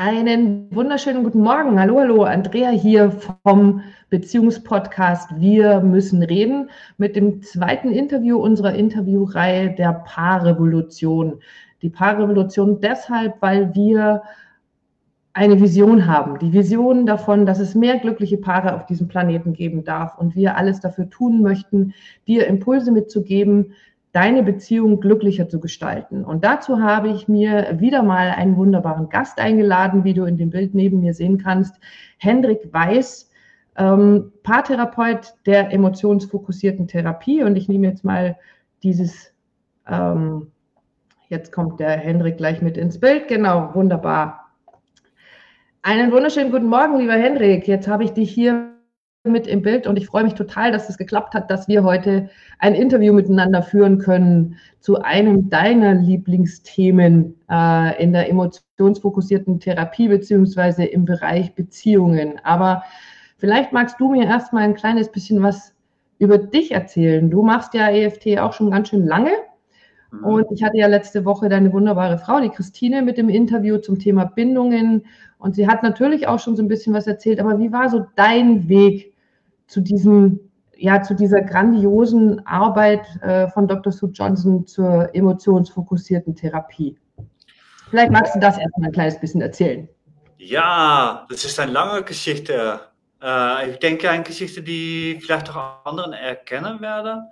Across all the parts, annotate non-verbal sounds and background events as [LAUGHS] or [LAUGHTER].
Einen wunderschönen guten Morgen. Hallo, hallo, Andrea hier vom Beziehungspodcast Wir müssen reden mit dem zweiten Interview unserer Interviewreihe der Paarrevolution. Die Paarrevolution deshalb, weil wir eine Vision haben. Die Vision davon, dass es mehr glückliche Paare auf diesem Planeten geben darf und wir alles dafür tun möchten, dir Impulse mitzugeben, deine Beziehung glücklicher zu gestalten. Und dazu habe ich mir wieder mal einen wunderbaren Gast eingeladen, wie du in dem Bild neben mir sehen kannst. Hendrik Weiß, ähm, Paartherapeut der emotionsfokussierten Therapie. Und ich nehme jetzt mal dieses, ähm, jetzt kommt der Hendrik gleich mit ins Bild. Genau, wunderbar. Einen wunderschönen guten Morgen, lieber Hendrik. Jetzt habe ich dich hier mit im Bild und ich freue mich total, dass es geklappt hat, dass wir heute ein Interview miteinander führen können zu einem deiner Lieblingsthemen äh, in der emotionsfokussierten Therapie beziehungsweise im Bereich Beziehungen. Aber vielleicht magst du mir erstmal ein kleines bisschen was über dich erzählen. Du machst ja EFT auch schon ganz schön lange. Mhm. Und ich hatte ja letzte Woche deine wunderbare Frau, die Christine, mit dem Interview zum Thema Bindungen. Und sie hat natürlich auch schon so ein bisschen was erzählt. Aber wie war so dein Weg zu diesem, ja, zu dieser grandiosen Arbeit äh, von Dr. Sue Johnson zur emotionsfokussierten Therapie. Vielleicht magst du das erstmal ein kleines bisschen erzählen. Ja, das ist eine lange Geschichte. Äh, ich denke, eine Geschichte, die vielleicht auch anderen erkennen werden,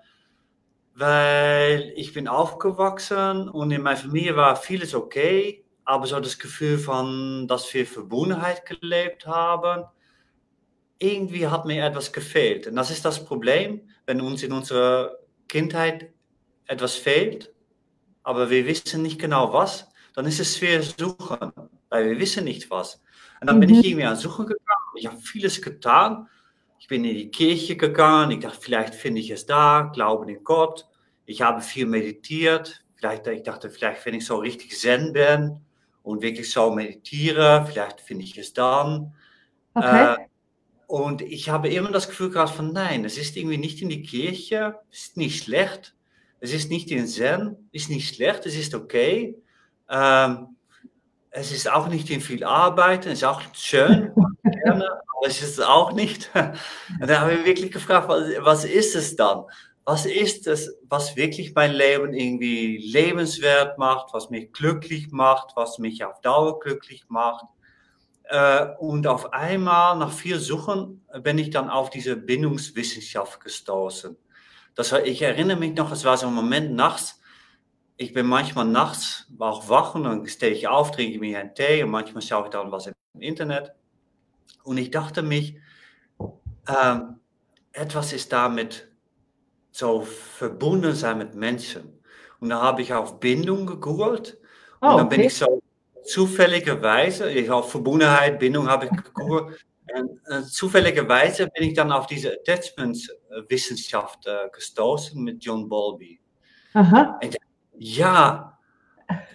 weil ich bin aufgewachsen und in meiner Familie war vieles okay, aber so das Gefühl von, dass wir Verbundenheit gelebt haben, irgendwie hat mir etwas gefehlt. Und das ist das Problem, wenn uns in unserer Kindheit etwas fehlt, aber wir wissen nicht genau was, dann ist es schwer suchen, weil wir wissen nicht was. Und dann mhm. bin ich mhm. irgendwie an Suchen gegangen. Ich habe vieles getan. Ich bin in die Kirche gegangen. Ich dachte, vielleicht finde ich es da. Glauben in Gott. Ich habe viel meditiert. Vielleicht, ich dachte, vielleicht, wenn ich so richtig Zen bin und wirklich so meditiere, vielleicht finde ich es dann. Okay. Äh, und ich habe immer das Gefühl gehabt von, nein, es ist irgendwie nicht in die Kirche, es ist nicht schlecht, es ist nicht in Zen, ist nicht schlecht, es ist okay. Ähm, es ist auch nicht in viel Arbeit, es ist auch schön, [LAUGHS] gerne, aber es ist auch nicht. [LAUGHS] Und da habe ich wirklich gefragt, was, was ist es dann? Was ist es, was wirklich mein Leben irgendwie lebenswert macht, was mich glücklich macht, was mich auf Dauer glücklich macht? Äh, und auf einmal, nach viel Suchen, bin ich dann auf diese Bindungswissenschaft gestoßen. Das war, ich erinnere mich noch, es war so ein Moment nachts. Ich bin manchmal nachts auch wach und dann stehe ich auf, trinke mir einen Tee und manchmal schaue ich dann was im Internet. Und ich dachte mich, äh, etwas ist damit so verbunden sein mit Menschen. Und da habe ich auf Bindung gegoogelt. Und oh, dann bin ich so zufälligerweise, ich auf Verbundenheit, Bindung habe ich geguckt, äh, zufälligerweise bin ich dann auf diese Attachment-Wissenschaft äh, gestoßen mit John Bowlby. Aha. Und, ja,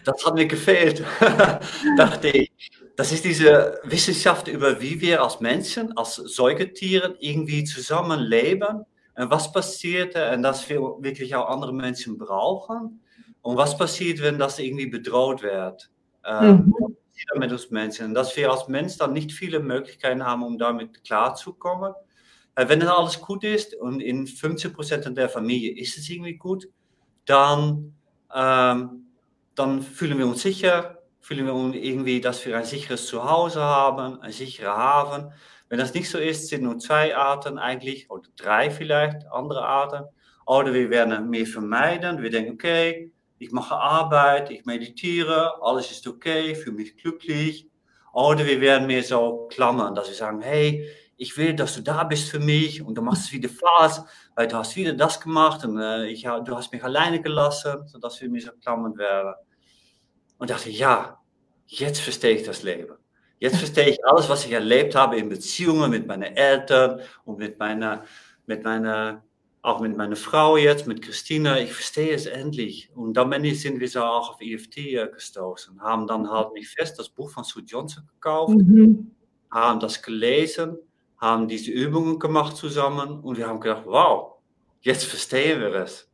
das hat mir gefehlt, [LAUGHS] dachte ich. Das ist diese Wissenschaft über, wie wir als Menschen, als Säugetiere irgendwie zusammenleben und was passiert und dass wir wirklich auch andere Menschen brauchen und was passiert, wenn das irgendwie bedroht wird. Ähm, mhm. mit uns Menschen. Dass wir als Mensch dann nicht viele Möglichkeiten haben, um damit klarzukommen. Äh, wenn das alles gut ist und in 15% der Familie ist es irgendwie gut, dann, ähm, dann fühlen wir uns sicher, fühlen wir uns irgendwie, dass wir ein sicheres Zuhause haben, ein sicherer Hafen. Wenn das nicht so ist, sind nur zwei Arten eigentlich, oder drei vielleicht, andere Arten. Oder wir werden mehr vermeiden. Wir denken, okay, ich mache Arbeit, ich meditiere, alles ist okay, fühle mich glücklich. Oder wir werden mehr so klammern, dass wir sagen, hey, ich will, dass du da bist für mich und du machst es wieder Spaß, weil du hast wieder das gemacht und äh, ich, du hast mich alleine gelassen, sodass wir mir so klammern werden. Und dachte, ja, jetzt verstehe ich das Leben. Jetzt verstehe ich alles, was ich erlebt habe in Beziehungen mit meinen Eltern und mit meiner, mit meiner auch mit meiner Frau jetzt, mit Christina, ich verstehe es endlich. Und dann sind wir so auch auf EFT gestoßen, haben dann halt mich fest das Buch von Sue Johnson gekauft, mhm. haben das gelesen, haben diese Übungen gemacht zusammen und wir haben gedacht, wow, jetzt verstehen wir es.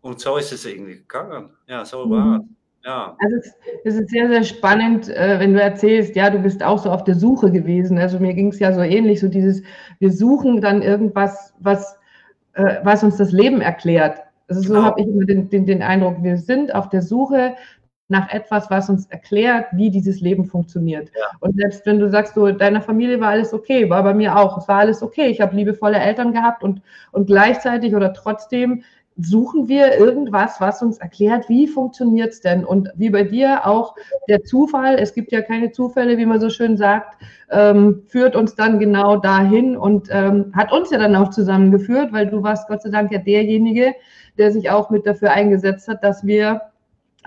Und so ist es irgendwie gegangen. Ja, so war es. ja. Also es, es, ist sehr, sehr spannend, äh, wenn du erzählst, ja, du bist auch so auf der Suche gewesen. Also mir ging es ja so ähnlich, so dieses, wir suchen dann irgendwas, was, äh, was uns das Leben erklärt. Also so genau. habe ich immer den, den, den Eindruck, wir sind auf der Suche nach etwas, was uns erklärt, wie dieses Leben funktioniert. Ja. Und selbst wenn du sagst, so, deiner Familie war alles okay, war bei mir auch, es war alles okay, ich habe liebevolle Eltern gehabt und, und gleichzeitig oder trotzdem suchen wir irgendwas, was uns erklärt, wie funktioniert es denn? Und wie bei dir auch der Zufall, es gibt ja keine Zufälle, wie man so schön sagt, ähm, führt uns dann genau dahin und ähm, hat uns ja dann auch zusammengeführt, weil du warst Gott sei Dank ja derjenige, der sich auch mit dafür eingesetzt hat, dass wir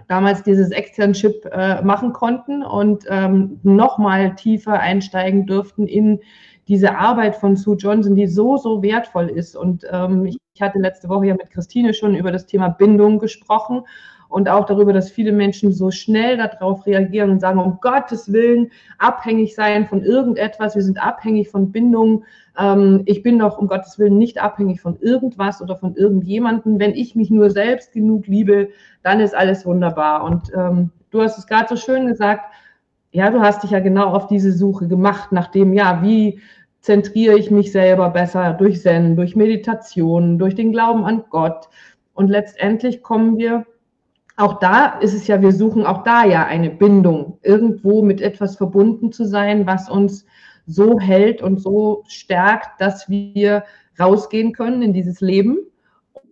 damals dieses Externship äh, machen konnten und ähm, nochmal tiefer einsteigen dürften in diese Arbeit von Sue Johnson, die so, so wertvoll ist. Und ähm, ich, ich hatte letzte Woche ja mit Christine schon über das Thema Bindung gesprochen und auch darüber, dass viele Menschen so schnell darauf reagieren und sagen, um Gottes Willen, abhängig sein von irgendetwas, wir sind abhängig von Bindung. Ähm, ich bin doch um Gottes Willen nicht abhängig von irgendwas oder von irgendjemanden. Wenn ich mich nur selbst genug liebe, dann ist alles wunderbar. Und ähm, du hast es gerade so schön gesagt, ja, du hast dich ja genau auf diese Suche gemacht, nach dem, ja, wie zentriere ich mich selber besser durch Zen, durch Meditation, durch den Glauben an Gott. Und letztendlich kommen wir, auch da ist es ja, wir suchen auch da ja eine Bindung, irgendwo mit etwas verbunden zu sein, was uns so hält und so stärkt, dass wir rausgehen können in dieses Leben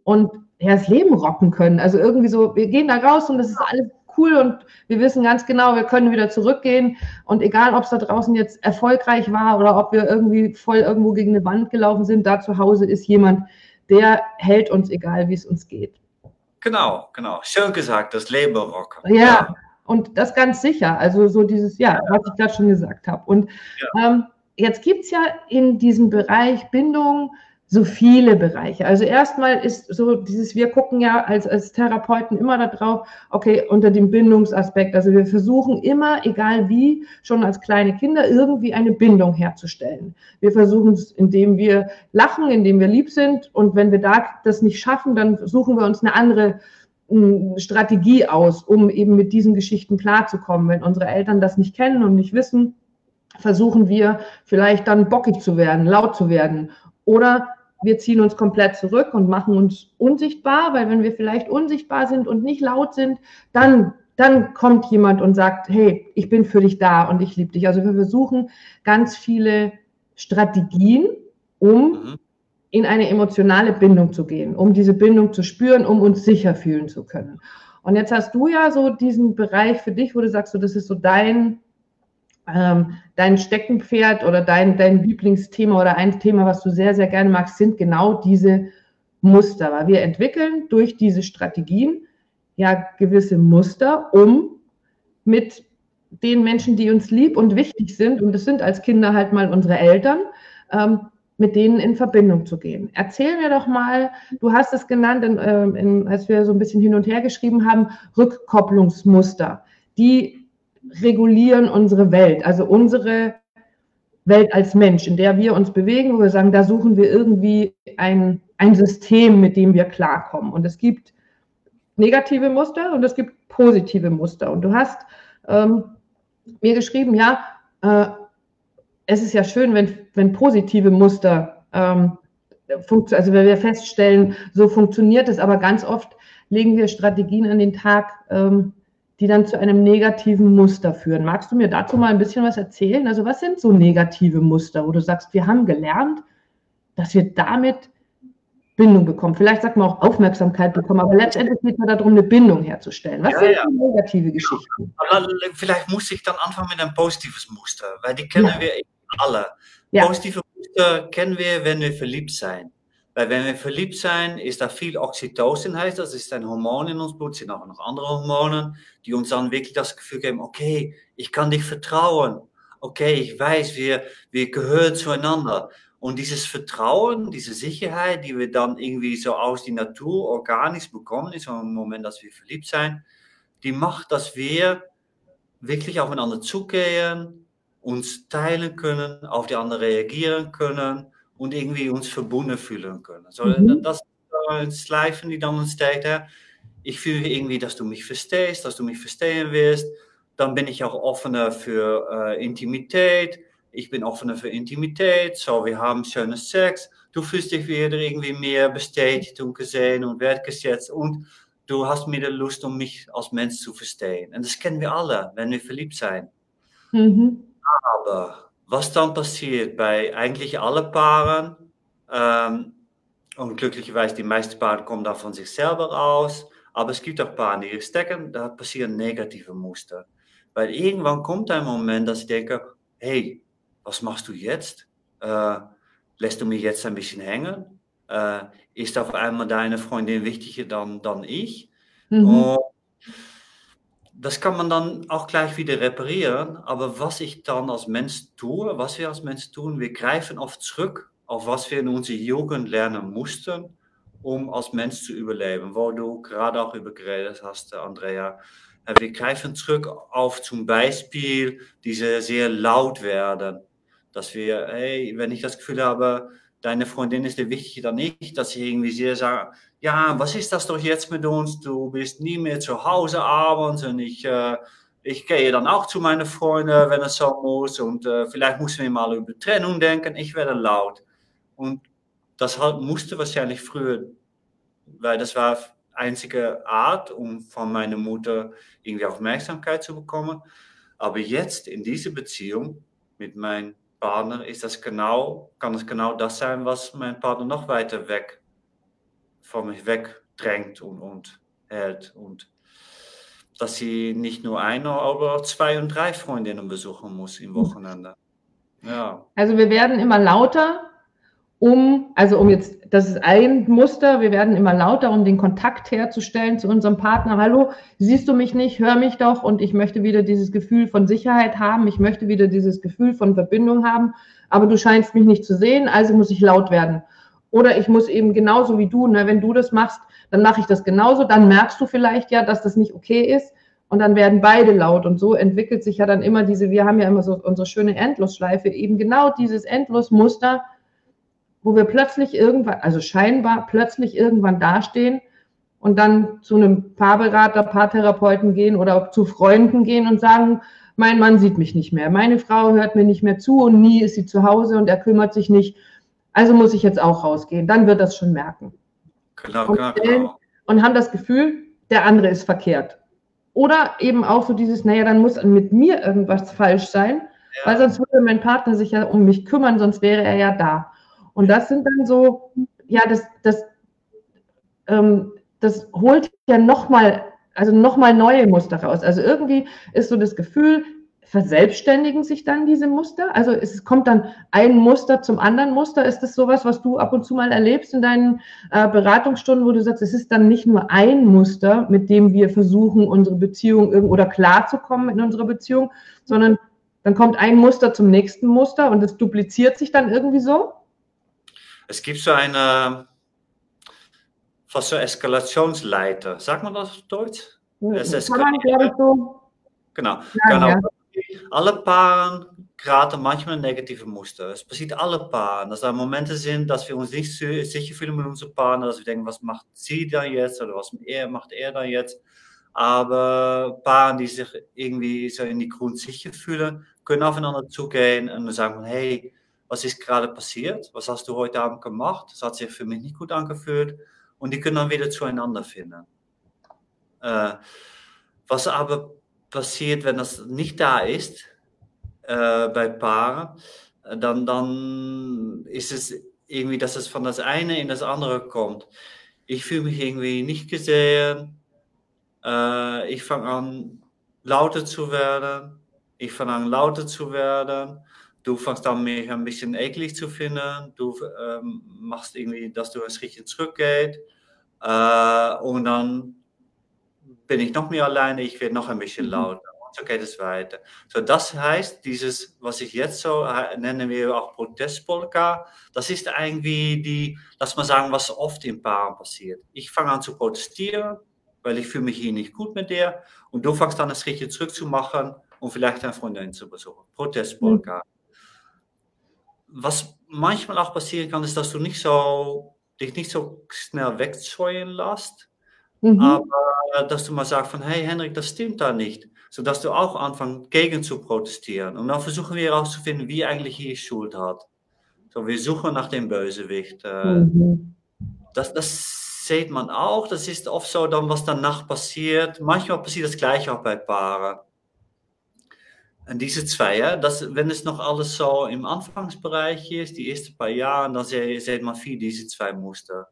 und ja, das Leben rocken können. Also irgendwie so, wir gehen da raus und das ist alles cool und wir wissen ganz genau, wir können wieder zurückgehen. Und egal, ob es da draußen jetzt erfolgreich war oder ob wir irgendwie voll irgendwo gegen eine Wand gelaufen sind, da zu Hause ist jemand, der hält uns, egal wie es uns geht. Genau, genau. Schön gesagt, das Leben rocken. Ja, ja, und das ganz sicher. Also so dieses, ja, was ich gerade schon gesagt habe. Und ja. ähm, jetzt gibt es ja in diesem Bereich Bindung, so viele Bereiche. Also erstmal ist so dieses, wir gucken ja als, als Therapeuten immer darauf, okay, unter dem Bindungsaspekt. Also wir versuchen immer, egal wie, schon als kleine Kinder irgendwie eine Bindung herzustellen. Wir versuchen es, indem wir lachen, indem wir lieb sind. Und wenn wir da das nicht schaffen, dann suchen wir uns eine andere hm, Strategie aus, um eben mit diesen Geschichten klarzukommen. Wenn unsere Eltern das nicht kennen und nicht wissen, versuchen wir vielleicht dann bockig zu werden, laut zu werden oder wir ziehen uns komplett zurück und machen uns unsichtbar, weil wenn wir vielleicht unsichtbar sind und nicht laut sind, dann, dann kommt jemand und sagt, hey, ich bin für dich da und ich liebe dich. Also wir versuchen ganz viele Strategien, um mhm. in eine emotionale Bindung zu gehen, um diese Bindung zu spüren, um uns sicher fühlen zu können. Und jetzt hast du ja so diesen Bereich für dich, wo du sagst, so, das ist so dein ähm, dein Steckenpferd oder dein, dein Lieblingsthema oder ein Thema, was du sehr, sehr gerne magst, sind genau diese Muster. Weil wir entwickeln durch diese Strategien ja gewisse Muster, um mit den Menschen, die uns lieb und wichtig sind, und das sind als Kinder halt mal unsere Eltern, ähm, mit denen in Verbindung zu gehen. Erzähl mir doch mal, du hast es genannt, in, äh, in, als wir so ein bisschen hin und her geschrieben haben, Rückkopplungsmuster, die regulieren unsere Welt, also unsere Welt als Mensch, in der wir uns bewegen, wo wir sagen, da suchen wir irgendwie ein, ein System, mit dem wir klarkommen. Und es gibt negative Muster und es gibt positive Muster. Und du hast ähm, mir geschrieben, ja, äh, es ist ja schön, wenn, wenn positive Muster, ähm, also wenn wir feststellen, so funktioniert es, aber ganz oft legen wir Strategien an den Tag, ähm, die dann zu einem negativen Muster führen. Magst du mir dazu mal ein bisschen was erzählen? Also was sind so negative Muster, wo du sagst, wir haben gelernt, dass wir damit Bindung bekommen. Vielleicht sagt man auch Aufmerksamkeit bekommen, aber letztendlich geht es darum, eine Bindung herzustellen. Was ja, sind ja. negative Geschichten? Aber vielleicht muss ich dann anfangen mit einem positives Muster, weil die kennen ja. wir alle. Positive Muster kennen wir, wenn wir verliebt sind. Weil wenn wir verliebt zijn, ist da viel Oxytocin, heißt das, ist ein Hormon in uns Blut, sind auch noch andere Hormone, die uns dann wirklich das Gefühl geben, okay, ich kann dich vertrauen, okay, ich weiß, wir, wir gehören zueinander. Und dieses Vertrauen, diese Sicherheit, die wir dann irgendwie so aus die Natur organisch bekommen, in so einem Moment, dass wir verliebt sind, die macht, dass wir wirklich aufeinander zugehen, uns teilen können, auf die andere reagieren können und irgendwie uns verbunden fühlen können. So, mhm. Das ist ein Schleifen, die dann entsteht. ich fühle irgendwie, dass du mich verstehst, dass du mich verstehen wirst. Dann bin ich auch offener für äh, Intimität. Ich bin offener für Intimität. So, wir haben schönen Sex. Du fühlst dich wieder irgendwie mehr bestätigt und gesehen und wertgeschätzt. Und du hast wieder Lust, um mich als Mensch zu verstehen. Und das kennen wir alle, wenn wir verliebt sind. Mhm. Aber was dann passiert bei eigentlich alle Paaren, ähm, und glücklicherweise die meisten Paare kommen da von sich selber aus, aber es gibt auch Paare, die stecken, da passieren negative Muster. Weil irgendwann kommt ein Moment, dass ich denke, hey, was machst du jetzt? Äh, lässt du mich jetzt ein bisschen hängen? Äh, ist auf einmal deine Freundin wichtiger dann, dann ich? Mhm. Und das kann man dann auch gleich wieder reparieren. Aber was ich dann als Mensch tue, was wir als Mensch tun, wir greifen oft zurück auf was wir in unserer Jugend lernen mussten, um als Mensch zu überleben. Wo du gerade auch über geredet hast, Andrea. Wir greifen zurück auf zum Beispiel diese sehr laut werden. Dass wir, hey, wenn ich das Gefühl habe, deine Freundin ist dir wichtiger dann ich, dass ich irgendwie sehr sage, ja, was ist das doch jetzt mit uns? Du bist nie mehr zu Hause abends und ich, äh, ich gehe dann auch zu meinen Freunden, wenn es so muss und äh, vielleicht müssen wir mal über Trennung denken. Ich werde laut. Und das musste wahrscheinlich früher, weil das war einzige Art, um von meiner Mutter irgendwie Aufmerksamkeit zu bekommen. Aber jetzt in dieser Beziehung mit meinem Partner ist das genau, kann es genau das sein, was mein Partner noch weiter weg von mich wegdrängt und, und hält. Und dass sie nicht nur eine, aber zwei und drei Freundinnen besuchen muss im Wochenende. Ja. Also wir werden immer lauter, um, also um jetzt, das ist ein Muster, wir werden immer lauter, um den Kontakt herzustellen zu unserem Partner. Hallo, siehst du mich nicht, hör mich doch. Und ich möchte wieder dieses Gefühl von Sicherheit haben, ich möchte wieder dieses Gefühl von Verbindung haben, aber du scheinst mich nicht zu sehen, also muss ich laut werden. Oder ich muss eben genauso wie du, ne, wenn du das machst, dann mache ich das genauso, dann merkst du vielleicht ja, dass das nicht okay ist. Und dann werden beide laut. Und so entwickelt sich ja dann immer diese, wir haben ja immer so unsere schöne Endlosschleife, eben genau dieses Endlosmuster, wo wir plötzlich irgendwann, also scheinbar plötzlich irgendwann dastehen und dann zu einem Paarberater, Paartherapeuten gehen oder zu Freunden gehen und sagen, mein Mann sieht mich nicht mehr, meine Frau hört mir nicht mehr zu und nie ist sie zu Hause und er kümmert sich nicht. Also muss ich jetzt auch rausgehen. Dann wird das schon merken. Genau, und, genau. und haben das Gefühl, der andere ist verkehrt. Oder eben auch so dieses, naja, dann muss mit mir irgendwas falsch sein, ja. weil sonst würde mein Partner sich ja um mich kümmern, sonst wäre er ja da. Und das sind dann so, ja, das, das, ähm, das holt ja nochmal, also nochmal neue Muster raus. Also irgendwie ist so das Gefühl, verselbstständigen sich dann diese Muster? Also es kommt dann ein Muster zum anderen Muster. Ist das sowas, was du ab und zu mal erlebst in deinen äh, Beratungsstunden, wo du sagst, es ist dann nicht nur ein Muster, mit dem wir versuchen, unsere Beziehung oder klarzukommen in unserer Beziehung, sondern dann kommt ein Muster zum nächsten Muster und es dupliziert sich dann irgendwie so? Es gibt so eine, fast so Eskalationsleiter. Sagt man das auf Deutsch? Es so. Genau. Ja, genau. Ja. Alle Paaren geraten manchmal negative Muster. Es passiert alle Paaren. Dass da Momente sind, dass wir uns nicht sicher fühlen mit unseren Paaren, dass wir denken, was macht sie da jetzt oder was macht er da jetzt. Aber Paaren, die sich irgendwie so in die Grund sicher fühlen, können aufeinander zugehen und sagen, hey, was ist gerade passiert? Was hast du heute Abend gemacht? Das hat sich für mich nicht gut angefühlt. Und die können dann wieder zueinander finden. Äh, was aber passiert, wenn das nicht da ist, äh, bei Paaren, dann, dann ist es irgendwie, dass es von das eine in das andere kommt. Ich fühle mich irgendwie nicht gesehen. Äh, ich fange an, lauter zu werden. Ich fange an, lauter zu werden du fängst an, mich ein bisschen eklig zu finden. Du ähm, machst irgendwie, dass du ein Schrittchen zurückgeht. Äh, und dann bin ich noch mehr alleine, ich werde noch ein bisschen mhm. lauter. Und so geht es weiter. So, das heißt, dieses, was ich jetzt so äh, nennen wir auch Protestpolka, das ist irgendwie die, lass mal sagen, was oft in Paaren passiert. Ich fange an zu protestieren, weil ich fühle mich hier nicht gut mit dir. Und du fängst an, ein Schrittchen zurückzumachen und vielleicht eine Freundin zu besuchen. Protestpolka. Mhm was manchmal auch passieren kann, ist, dass du nicht so, dich nicht so schnell wegscheuen lässt. mhm. aber dass du mal sagst von, hey Henrik, das stimmt da nicht. Sodass du auch anfängst, gegen zu protestieren. Und dann versuchen wir herauszufinden, wie eigentlich hier Schuld hat. So, wir suchen nach dem Bösewicht. Äh, mhm. das, das sieht man auch. Das ist oft so, dann, was danach passiert. Manchmal passiert das gleiche auch bei Paaren. Und diese zwei, ja, das, wenn es noch alles so im Anfangsbereich ist, die ersten paar Jahre, dann sieht man viel diese zwei Muster.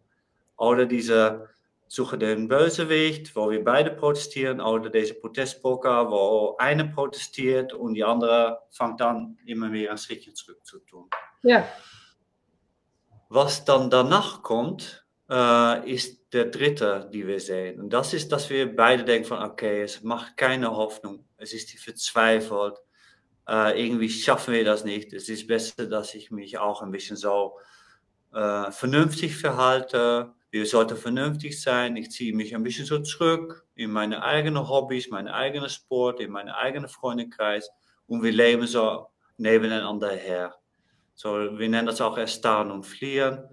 Oder diese Suche den Bösewicht, wo wir beide protestieren, oder deze Protestpoker, wo eine protestiert und die andere fängt dann immer mehr ein Schrittchen zurück zu tun. Ja. Was dann danach kommt, äh, ist der dritte, die wir sehen. Und das ist, dass wir beide denken von, okay, es macht keine Hoffnung. Es ist verzweifelt. Äh, irgendwie schaffen wir das nicht. Es ist besser, dass ich mich auch ein bisschen so äh, vernünftig verhalte. Wir sollten vernünftig sein. Ich ziehe mich ein bisschen so zurück in meine eigenen Hobbys, meinen eigenen Sport, in meinen eigenen Freundeskreis. Und wir leben so nebeneinander her. So, wir nennen das auch erstarren und fliehen.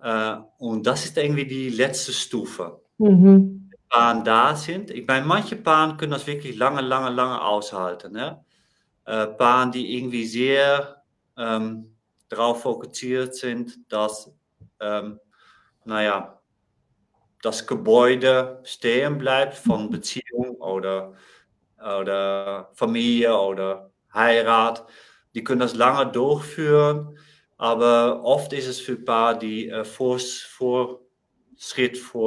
Äh, und das ist irgendwie die letzte Stufe. Mhm. Paaren da sind. Ich meine, manche Paaren können das wirklich lange, lange, lange aushalten. Ne? Äh, Paaren, die irgendwie sehr ähm, darauf fokussiert sind, dass, ähm, naja, das Gebäude stehen bleibt von Beziehung oder, oder Familie oder Heirat. Die können das lange durchführen, aber oft ist es für Paare, die äh, vor, vor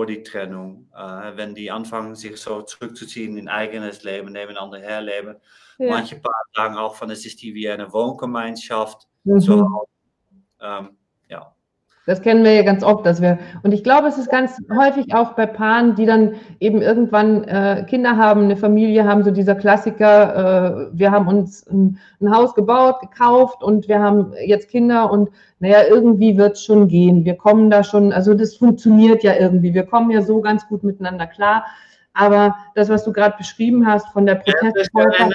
die Trennung, äh, wenn die anfangen, sich so zurückzuziehen in eigenes Leben, nebeneinander herleben. Ja. Manche Paare sagen auch von, es ist die wie eine Wohngemeinschaft. Mhm. So, ähm. Das kennen wir ja ganz oft, dass wir, und ich glaube, es ist ganz häufig auch bei Paaren, die dann eben irgendwann äh, Kinder haben, eine Familie haben, so dieser Klassiker, äh, wir haben uns ein, ein, Haus gebaut, gekauft und wir haben jetzt Kinder und naja, irgendwie wird es schon gehen. Wir kommen da schon, also das funktioniert ja irgendwie. Wir kommen ja so ganz gut miteinander klar. Aber das, was du gerade beschrieben hast von der Protestfolge.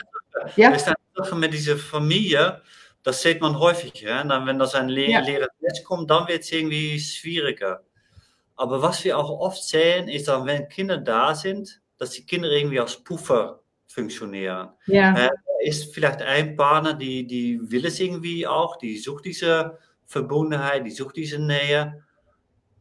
Ja, das ist eine Sache mit dieser Familie das sieht man häufig. Ja? Dann, wenn das ein le ja. leeres Netz kommt, dann wird es irgendwie schwieriger. Aber was wir auch oft sehen, ist dann, wenn Kinder da sind, dass die Kinder irgendwie als Puffer funktionieren. Ja. Äh, ist vielleicht ein Partner, die, die will es irgendwie auch, die sucht diese Verbundenheit, die sucht diese Nähe.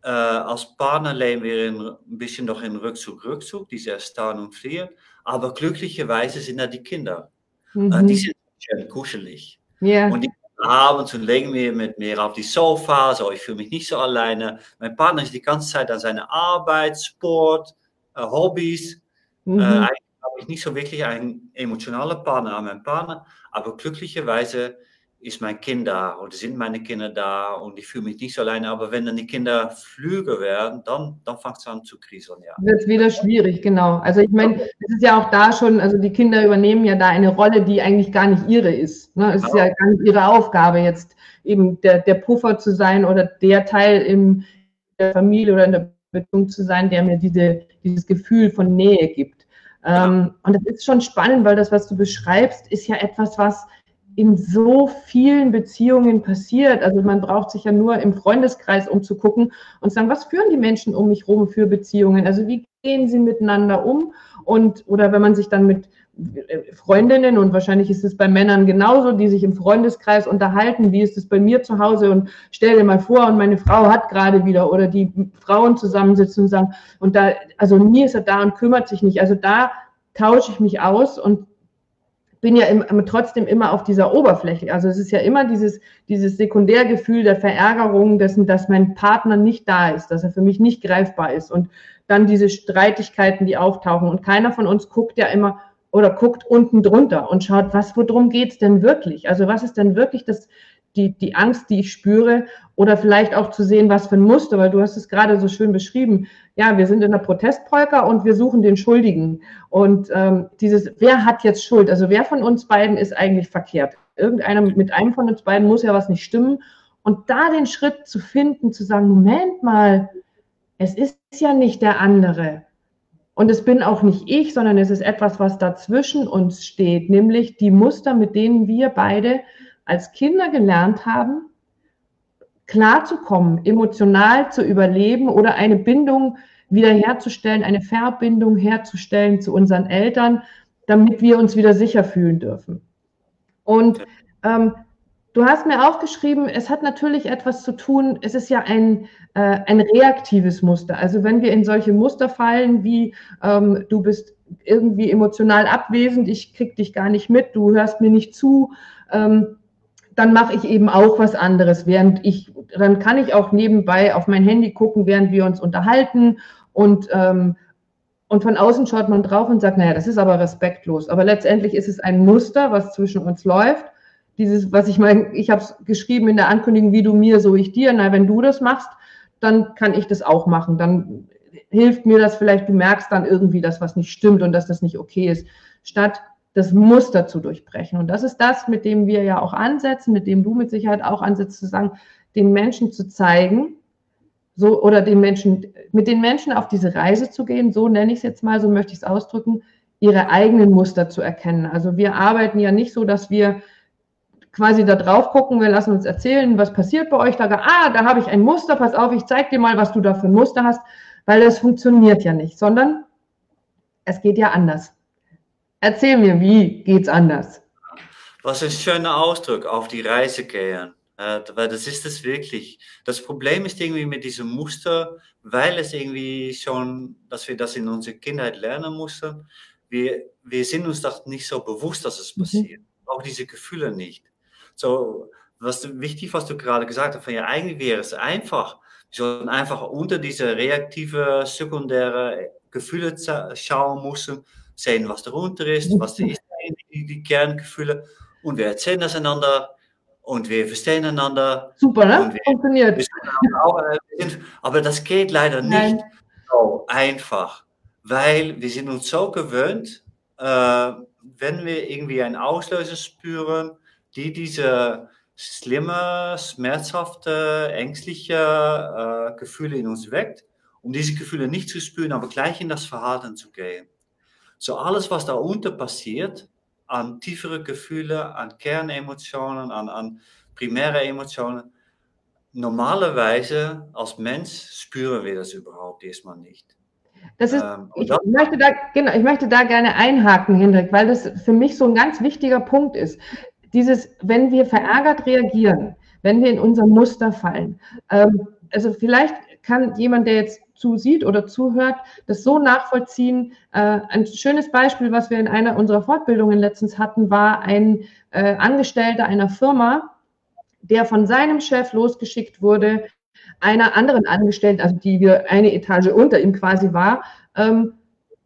Äh, als Partner leben wir in, ein bisschen noch in Rückzug, Rückzug, diese Erstarren und Fliehen. Aber glücklicherweise sind da die Kinder. Mhm. Äh, die sind schön kuschelig. Yeah. Und die abends und legen wir mit mir auf die Sofa, so ich fühle mich nicht so alleine. Mein Partner ist die ganze Zeit an seiner Arbeit, Sport, äh, Hobbys. Mhm. Äh, eigentlich habe ich nicht so wirklich einen emotionalen Partner an meinem Partner, aber glücklicherweise ist mein Kind da oder sind meine Kinder da und ich fühle mich nicht so alleine. Aber wenn dann die Kinder flüge werden, dann, dann fängt es an zu kriseln. Ja. Wird es wieder schwierig, genau. Also ich meine, es ist ja auch da schon, also die Kinder übernehmen ja da eine Rolle, die eigentlich gar nicht ihre ist. Ne? Es genau. ist ja gar nicht ihre Aufgabe, jetzt eben der, der Puffer zu sein oder der Teil in der Familie oder in der Beziehung zu sein, der mir diese, dieses Gefühl von Nähe gibt. Ja. Ähm, und das ist schon spannend, weil das, was du beschreibst, ist ja etwas, was in so vielen Beziehungen passiert. Also man braucht sich ja nur im Freundeskreis umzugucken und sagen, was führen die Menschen um mich rum für Beziehungen? Also wie gehen sie miteinander um? Und oder wenn man sich dann mit äh, Freundinnen und wahrscheinlich ist es bei Männern genauso, die sich im Freundeskreis unterhalten, wie ist es bei mir zu Hause und stell dir mal vor und meine Frau hat gerade wieder oder die Frauen zusammensitzen und sagen und da also nie ist er da und kümmert sich nicht. Also da tausche ich mich aus und bin ja im, trotzdem immer auf dieser Oberfläche. Also es ist ja immer dieses, dieses Sekundärgefühl der Verärgerung dessen, dass mein Partner nicht da ist, dass er für mich nicht greifbar ist. Und dann diese Streitigkeiten, die auftauchen. Und keiner von uns guckt ja immer oder guckt unten drunter und schaut, was, worum geht's denn wirklich? Also was ist denn wirklich das, die, die Angst, die ich spüre, oder vielleicht auch zu sehen, was für ein Muster, weil du hast es gerade so schön beschrieben. Ja, wir sind in der Protestpolka und wir suchen den Schuldigen. Und ähm, dieses, wer hat jetzt Schuld? Also wer von uns beiden ist eigentlich verkehrt? Irgendeiner mit einem von uns beiden muss ja was nicht stimmen. Und da den Schritt zu finden, zu sagen, Moment mal, es ist ja nicht der andere. Und es bin auch nicht ich, sondern es ist etwas, was dazwischen uns steht, nämlich die Muster, mit denen wir beide als Kinder gelernt haben, klarzukommen, emotional zu überleben oder eine Bindung wiederherzustellen, eine Verbindung herzustellen zu unseren Eltern, damit wir uns wieder sicher fühlen dürfen. Und ähm, du hast mir aufgeschrieben, es hat natürlich etwas zu tun, es ist ja ein, äh, ein reaktives Muster. Also wenn wir in solche Muster fallen, wie ähm, du bist irgendwie emotional abwesend, ich krieg dich gar nicht mit, du hörst mir nicht zu, ähm, dann mache ich eben auch was anderes, während ich, dann kann ich auch nebenbei auf mein Handy gucken, während wir uns unterhalten und ähm, und von außen schaut man drauf und sagt, naja, das ist aber respektlos. Aber letztendlich ist es ein Muster, was zwischen uns läuft. Dieses, was ich meine, ich habe es geschrieben in der Ankündigung, wie du mir, so ich dir. Na, wenn du das machst, dann kann ich das auch machen. Dann hilft mir das vielleicht, du merkst dann irgendwie, dass was nicht stimmt und dass das nicht okay ist, statt das Muster zu durchbrechen. Und das ist das, mit dem wir ja auch ansetzen, mit dem du mit Sicherheit auch ansetzt, zu sagen, den Menschen zu zeigen, so oder den Menschen, mit den Menschen auf diese Reise zu gehen, so nenne ich es jetzt mal, so möchte ich es ausdrücken, ihre eigenen Muster zu erkennen. Also wir arbeiten ja nicht so, dass wir quasi da drauf gucken, wir lassen uns erzählen, was passiert bei euch, da, ah, da habe ich ein Muster, pass auf, ich zeige dir mal, was du da für ein Muster hast, weil das funktioniert ja nicht, sondern es geht ja anders. Erzähl mir, wie geht's anders? Was ein schöner Ausdruck, auf die Reise gehen. Äh, weil das ist es wirklich. Das Problem ist irgendwie mit diesem Muster, weil es irgendwie schon, dass wir das in unserer Kindheit lernen mussten. Wir, wir sind uns doch nicht so bewusst, dass es mhm. passiert. Mhm. Auch diese Gefühle nicht. So, was wichtig, was du gerade gesagt hast, von ja, eigentlich wäre es einfach. Wir sollten einfach unter diese reaktive, sekundäre Gefühle schauen müssen, sehen, was darunter ist, was die, die Kerngefühle und wir erzählen das einander und wir verstehen einander. Super, ne? Funktioniert. Äh, aber das geht leider nicht Nein. so einfach, weil wir sind uns so gewöhnt, äh, wenn wir irgendwie einen Auslöser spüren, die diese schlimme, schmerzhafte, ängstliche äh, Gefühle in uns weckt, um diese Gefühle nicht zu spüren, aber gleich in das Verhalten zu gehen. So alles, was da unten passiert, an tiefere Gefühle, an Kernemotionen, an, an primäre Emotionen. Normalerweise als Mensch spüren wir das überhaupt erstmal nicht. Das ist, ähm, ich, möchte da, genau, ich möchte da gerne einhaken, Hendrik, weil das für mich so ein ganz wichtiger Punkt ist. Dieses, wenn wir verärgert reagieren, wenn wir in unser Muster fallen, ähm, also vielleicht kann jemand, der jetzt zusieht oder zuhört, das so nachvollziehen. Äh, ein schönes Beispiel, was wir in einer unserer Fortbildungen letztens hatten, war ein äh, Angestellter einer Firma, der von seinem Chef losgeschickt wurde, einer anderen Angestellten, also die wir eine Etage unter ihm quasi war, ähm,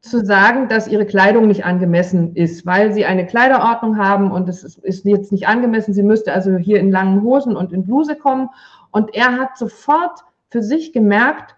zu sagen, dass ihre Kleidung nicht angemessen ist, weil sie eine Kleiderordnung haben und es ist, ist jetzt nicht angemessen. Sie müsste also hier in langen Hosen und in Bluse kommen. Und er hat sofort für sich gemerkt,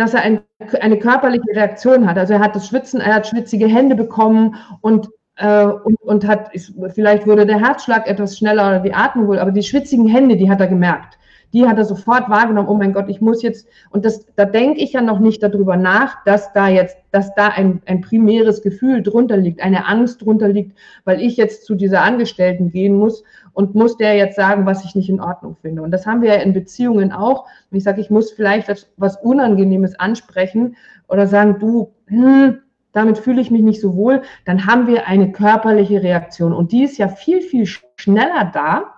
dass er ein, eine körperliche Reaktion hat. Also er hat das Schwitzen, er hat schwitzige Hände bekommen und, äh, und, und hat, vielleicht wurde der Herzschlag etwas schneller oder die Atmung wohl, aber die schwitzigen Hände, die hat er gemerkt. Die hat er sofort wahrgenommen, oh mein Gott, ich muss jetzt, und das, da denke ich ja noch nicht darüber nach, dass da jetzt, dass da ein, ein primäres Gefühl drunter liegt, eine Angst drunter liegt, weil ich jetzt zu dieser Angestellten gehen muss und muss der jetzt sagen, was ich nicht in Ordnung finde. Und das haben wir ja in Beziehungen auch. Und ich sage, ich muss vielleicht was Unangenehmes ansprechen oder sagen, du, hm, damit fühle ich mich nicht so wohl, dann haben wir eine körperliche Reaktion. Und die ist ja viel, viel schneller da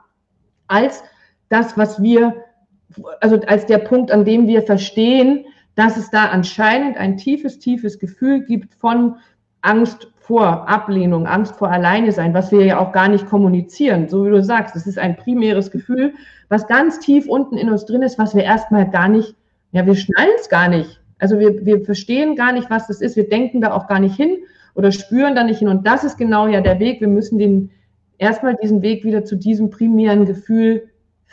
als das, was wir, also als der Punkt, an dem wir verstehen, dass es da anscheinend ein tiefes, tiefes Gefühl gibt von Angst vor Ablehnung, Angst vor Alleine sein, was wir ja auch gar nicht kommunizieren. So wie du sagst, es ist ein primäres Gefühl, was ganz tief unten in uns drin ist, was wir erstmal gar nicht, ja, wir schnallen es gar nicht. Also wir, wir verstehen gar nicht, was das ist. Wir denken da auch gar nicht hin oder spüren da nicht hin. Und das ist genau ja der Weg. Wir müssen den, erstmal diesen Weg wieder zu diesem primären Gefühl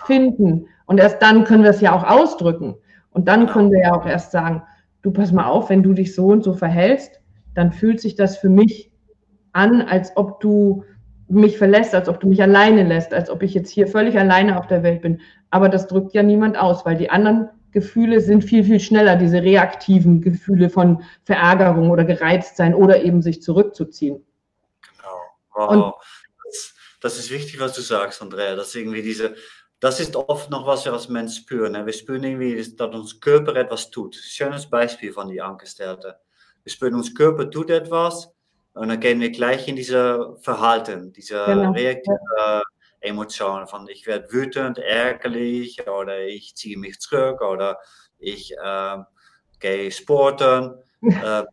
finden. Und erst dann können wir es ja auch ausdrücken. Und dann können wir ja auch erst sagen, du pass mal auf, wenn du dich so und so verhältst, dann fühlt sich das für mich an, als ob du mich verlässt, als ob du mich alleine lässt, als ob ich jetzt hier völlig alleine auf der Welt bin. Aber das drückt ja niemand aus, weil die anderen Gefühle sind viel, viel schneller, diese reaktiven Gefühle von Verärgerung oder gereizt sein oder eben sich zurückzuziehen. Genau. Wow. Und das, das, ist wichtig, was du sagst, Andrea, dass irgendwie diese, das ist oft noch, was wir als Mensch spüren. Wir spüren irgendwie, dass uns Körper etwas tut. Schönes Beispiel von die Angestellte. Wir spüren, uns Körper tut etwas und dann gehen wir gleich in diese Verhalten, diese genau. reaktive Emotionen von ich werde wütend, ärgerlich oder ich ziehe mich zurück oder ich äh, gehe sporten. [LAUGHS] äh,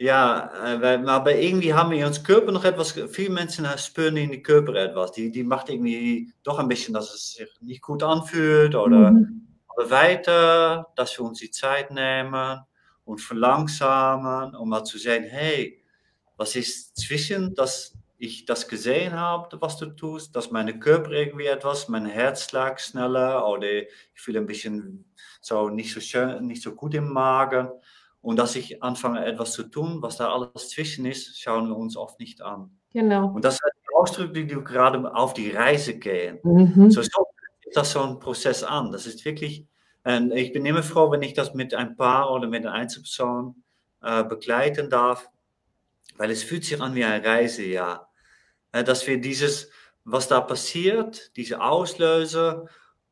ja, äh, aber irgendwie haben wir in uns Körper noch etwas, viele Menschen spüren in die Körper etwas, die, die macht irgendwie doch ein bisschen, dass es sich nicht gut anfühlt oder mhm. aber weiter, dass wir uns die Zeit nehmen und verlangsamen, um mal zu sehen, hey, was ist zwischen, dass ich das gesehen habe, was du tust, dass meine Körper irgendwie etwas, mein Herzschlag schneller oder ich fühle ein bisschen so nicht so schön, nicht so gut im Magen und dass ich anfange etwas zu tun, was da alles zwischen ist, schauen wir uns oft nicht an. Genau. Und das sind die Ausdrücke, die gerade auf die Reise gehen. Mhm. So, so ist das so ein Prozess an. Das ist wirklich, und ich bin immer froh, wenn ich das mit ein Paar oder mit einer Einzelperson äh, begleiten darf, weil es fühlt sich an wie eine Reise, ja. Dass wir dieses, was da passiert, diese Auslöser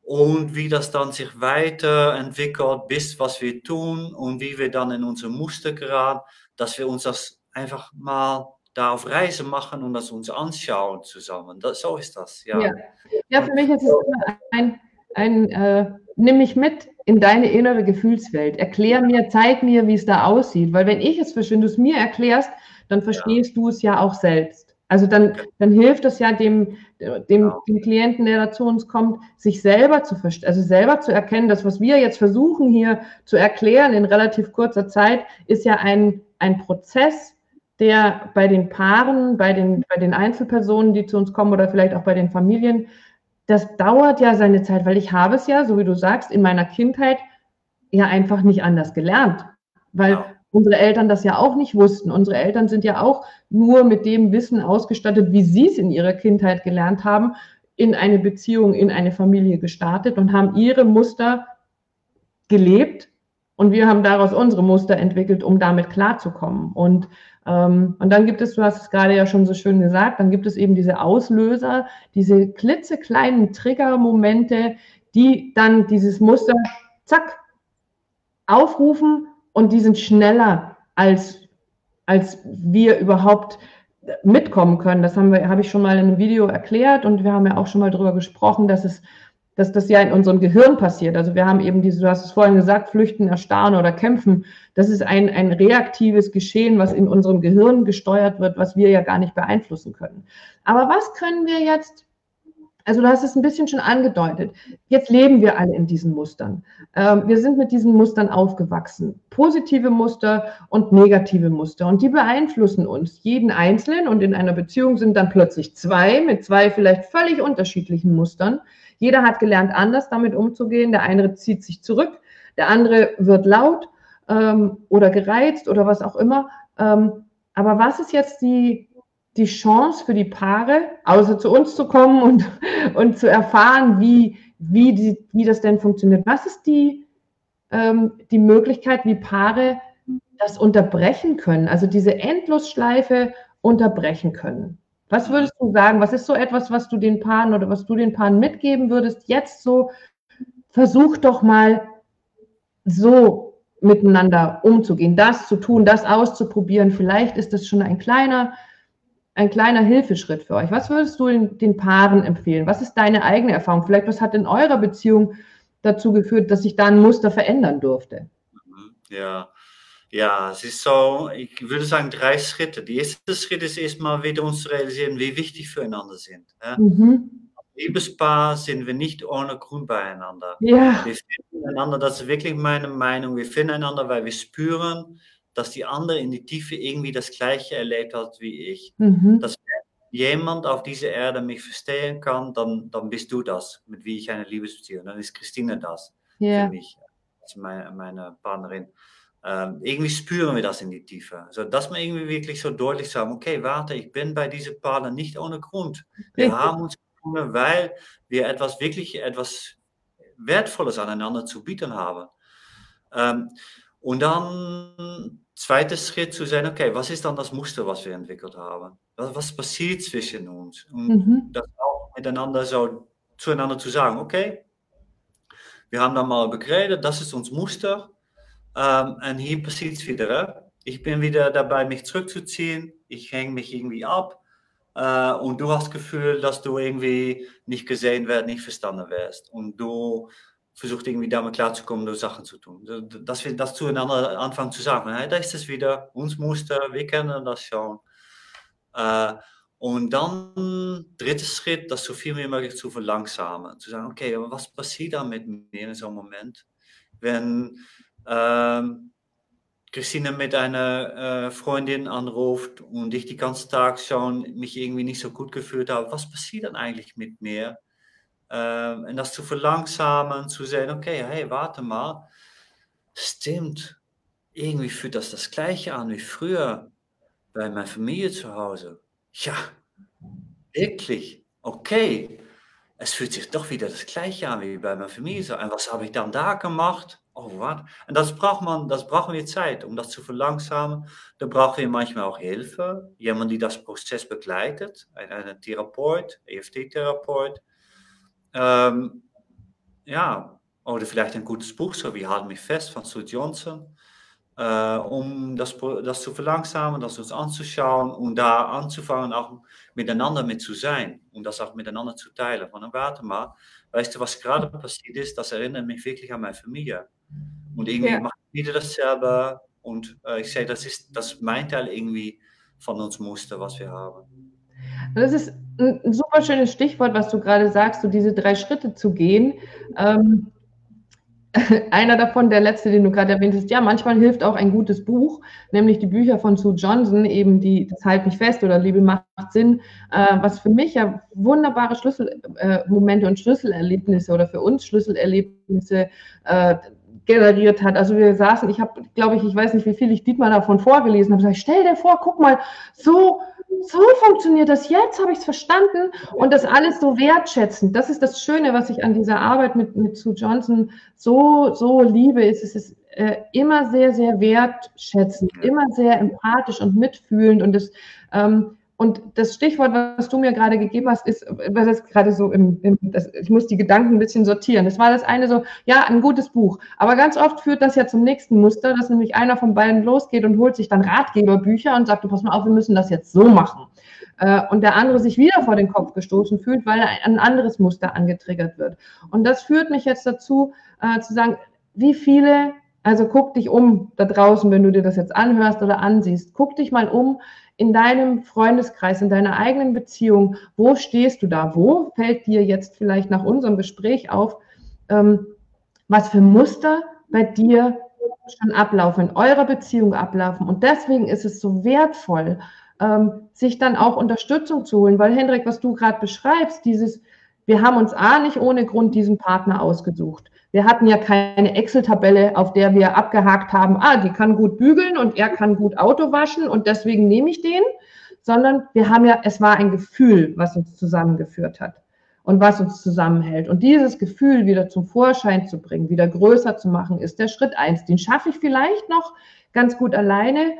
und wie das dann sich weiterentwickelt, bis was wir tun und wie wir dann in unser Muster geraten, dass wir uns das einfach mal da auf Reise machen und das uns anschauen zusammen. Das, so ist das, ja. Ja, ja für mich ist es ein, ein äh, nimm mich mit in deine innere Gefühlswelt. Erklär mir, zeig mir, wie es da aussieht. Weil wenn ich es verstehe, wenn du es mir erklärst, dann verstehst ja. du es ja auch selbst. Also dann, dann hilft es ja dem, dem, genau. dem Klienten, der da zu uns kommt, sich selber zu verstehen, also selber zu erkennen, das, was wir jetzt versuchen hier zu erklären in relativ kurzer Zeit, ist ja ein, ein Prozess, der bei den Paaren, bei den, bei den Einzelpersonen, die zu uns kommen oder vielleicht auch bei den Familien, das dauert ja seine Zeit, weil ich habe es ja, so wie du sagst, in meiner Kindheit ja einfach nicht anders gelernt. Weil ja unsere Eltern das ja auch nicht wussten. Unsere Eltern sind ja auch nur mit dem Wissen ausgestattet, wie sie es in ihrer Kindheit gelernt haben, in eine Beziehung, in eine Familie gestartet und haben ihre Muster gelebt. Und wir haben daraus unsere Muster entwickelt, um damit klarzukommen. Und, ähm, und dann gibt es, du hast es gerade ja schon so schön gesagt, dann gibt es eben diese Auslöser, diese klitzekleinen Triggermomente, die dann dieses Muster, zack, aufrufen und die sind schneller als, als wir überhaupt mitkommen können. Das haben wir, habe ich schon mal in einem Video erklärt und wir haben ja auch schon mal darüber gesprochen, dass es, dass das ja in unserem Gehirn passiert. Also wir haben eben diese, du hast es vorhin gesagt, flüchten, erstarren oder kämpfen. Das ist ein, ein reaktives Geschehen, was in unserem Gehirn gesteuert wird, was wir ja gar nicht beeinflussen können. Aber was können wir jetzt also du hast es ein bisschen schon angedeutet. Jetzt leben wir alle in diesen Mustern. Ähm, wir sind mit diesen Mustern aufgewachsen. Positive Muster und negative Muster. Und die beeinflussen uns, jeden Einzelnen. Und in einer Beziehung sind dann plötzlich zwei mit zwei vielleicht völlig unterschiedlichen Mustern. Jeder hat gelernt, anders damit umzugehen. Der eine zieht sich zurück, der andere wird laut ähm, oder gereizt oder was auch immer. Ähm, aber was ist jetzt die die Chance für die Paare, außer zu uns zu kommen und, und zu erfahren, wie, wie, die, wie das denn funktioniert. Was ist die, ähm, die Möglichkeit, wie Paare das unterbrechen können, also diese Endlosschleife unterbrechen können? Was würdest du sagen? Was ist so etwas, was du den Paaren oder was du den Paaren mitgeben würdest? Jetzt so, versuch doch mal so miteinander umzugehen, das zu tun, das auszuprobieren. Vielleicht ist das schon ein kleiner ein kleiner Hilfeschritt für euch. Was würdest du den, den Paaren empfehlen? Was ist deine eigene Erfahrung? Vielleicht, was hat in eurer Beziehung dazu geführt, dass sich da ein Muster verändern durfte? Ja, ja, es ist so, ich würde sagen, drei Schritte. Der erste Schritt ist erstmal wieder uns zu realisieren, wie wichtig wir füreinander sind. Ja? Mhm. Liebespaar sind wir nicht ohne Grund beieinander. Ja. Wir finden einander, das ist wirklich meine Meinung, wir finden einander, weil wir spüren, dass die andere in die Tiefe irgendwie das Gleiche erlebt hat wie ich. Mhm. Dass jemand auf dieser Erde mich verstehen kann, dann, dann bist du das, mit wie ich eine Liebesbeziehung. Dann ist Christine das yeah. für mich, meine, meine Partnerin. Ähm, irgendwie spüren wir das in die Tiefe. Also, dass wir irgendwie wirklich so deutlich sagen, okay, warte, ich bin bei diesem Partner nicht ohne Grund. Wir Richtig. haben uns gefunden, weil wir etwas wirklich, etwas Wertvolles aneinander zu bieten haben. Ähm, und dann zweiter Schritt zu sein, okay, was ist dann das Muster, was wir entwickelt haben? Was, was passiert zwischen uns? Und mhm. das auch miteinander so zueinander zu sagen, okay, wir haben da mal begrepen, das ist uns Muster ähm, und hier passiert es wieder. Ich bin wieder dabei, mich zurückzuziehen, ich hänge mich irgendwie ab äh, und du hast das Gefühl, dass du irgendwie nicht gesehen wirst, nicht verstanden wirst und du versucht irgendwie damit klarzukommen, durch Sachen zu tun. Dass wir das zueinander anfangen zu sagen, da ist es wieder, uns Muster, wir kennen das schon. Äh, und dann, dritter Schritt, das so viel wie möglich zu verlangsamen. Zu sagen, okay, aber was passiert da mit mir in so einem Moment? Wenn ähm, Christine mit einer äh, Freundin anruft und ich die ganze Tag schon mich irgendwie nicht so gut gefühlt habe, was passiert dann eigentlich mit mir? Ähm, en das zu verlangsamen, zu sehen, okay, hey, warte mal, stimmt, irgendwie fühlt das das gleiche an wie früher bei meiner Familie zu Hause. Ja, wirklich, okay, es fühlt sich doch wieder das gleiche an wie bei meiner Familie. Und was habe ich dann da gemacht? Oh, was? Und das braucht man, das brauchen wir Zeit, um das zu verlangsamen. Da brauchen wir manchmal auch Hilfe. Jemand, die das Prozess begleitet, ein Therapeut, EFT-Therapeut, ähm, ja, oder vielleicht ein gutes Buch, so wie Halt mich fest von Sue Johnson, äh, um das, das zu verlangsamen, das uns anzuschauen und da anzufangen, auch miteinander mit zu sein und das auch miteinander zu teilen. Von, warte mal, weißt du, was gerade passiert ist, das erinnert mich wirklich an meine Familie. Und irgendwie ja. macht wieder dasselbe und äh, ich sehe, das ist das mein Teil irgendwie von uns Muster, was wir haben. Das ist ein super schönes Stichwort, was du gerade sagst, so diese drei Schritte zu gehen. Ähm, [LAUGHS] einer davon, der letzte, den du gerade erwähnt hast, ja, manchmal hilft auch ein gutes Buch, nämlich die Bücher von Sue Johnson, eben die Das Halt mich fest oder Liebe macht Sinn, äh, was für mich ja wunderbare Schlüsselmomente äh, und Schlüsselerlebnisse oder für uns Schlüsselerlebnisse äh, generiert hat. Also wir saßen, ich habe, glaube ich, ich weiß nicht, wie viel ich Dietmar davon vorgelesen habe, sag ich, stell dir vor, guck mal, so so funktioniert das. Jetzt, habe ich es verstanden und das alles so wertschätzend. Das ist das Schöne, was ich an dieser Arbeit mit, mit Sue Johnson so, so liebe, ist, es ist äh, immer sehr, sehr wertschätzend, immer sehr empathisch und mitfühlend und es ähm, und das Stichwort, was du mir gerade gegeben hast, ist, was ist gerade so im, im das, ich muss die Gedanken ein bisschen sortieren. Das war das eine so, ja, ein gutes Buch. Aber ganz oft führt das ja zum nächsten Muster, dass nämlich einer von beiden losgeht und holt sich dann Ratgeberbücher und sagt, du pass mal auf, wir müssen das jetzt so machen. Äh, und der andere sich wieder vor den Kopf gestoßen fühlt, weil ein anderes Muster angetriggert wird. Und das führt mich jetzt dazu, äh, zu sagen, wie viele also guck dich um da draußen, wenn du dir das jetzt anhörst oder ansiehst. Guck dich mal um in deinem Freundeskreis, in deiner eigenen Beziehung, wo stehst du da? Wo fällt dir jetzt vielleicht nach unserem Gespräch auf, ähm, was für Muster bei dir schon ablaufen, in eurer Beziehung ablaufen? Und deswegen ist es so wertvoll, ähm, sich dann auch Unterstützung zu holen, weil Hendrik, was du gerade beschreibst, dieses, wir haben uns A nicht ohne Grund diesen Partner ausgesucht. Wir hatten ja keine Excel-Tabelle, auf der wir abgehakt haben, ah, die kann gut bügeln und er kann gut Auto waschen und deswegen nehme ich den, sondern wir haben ja, es war ein Gefühl, was uns zusammengeführt hat und was uns zusammenhält. Und dieses Gefühl wieder zum Vorschein zu bringen, wieder größer zu machen, ist der Schritt eins. Den schaffe ich vielleicht noch ganz gut alleine,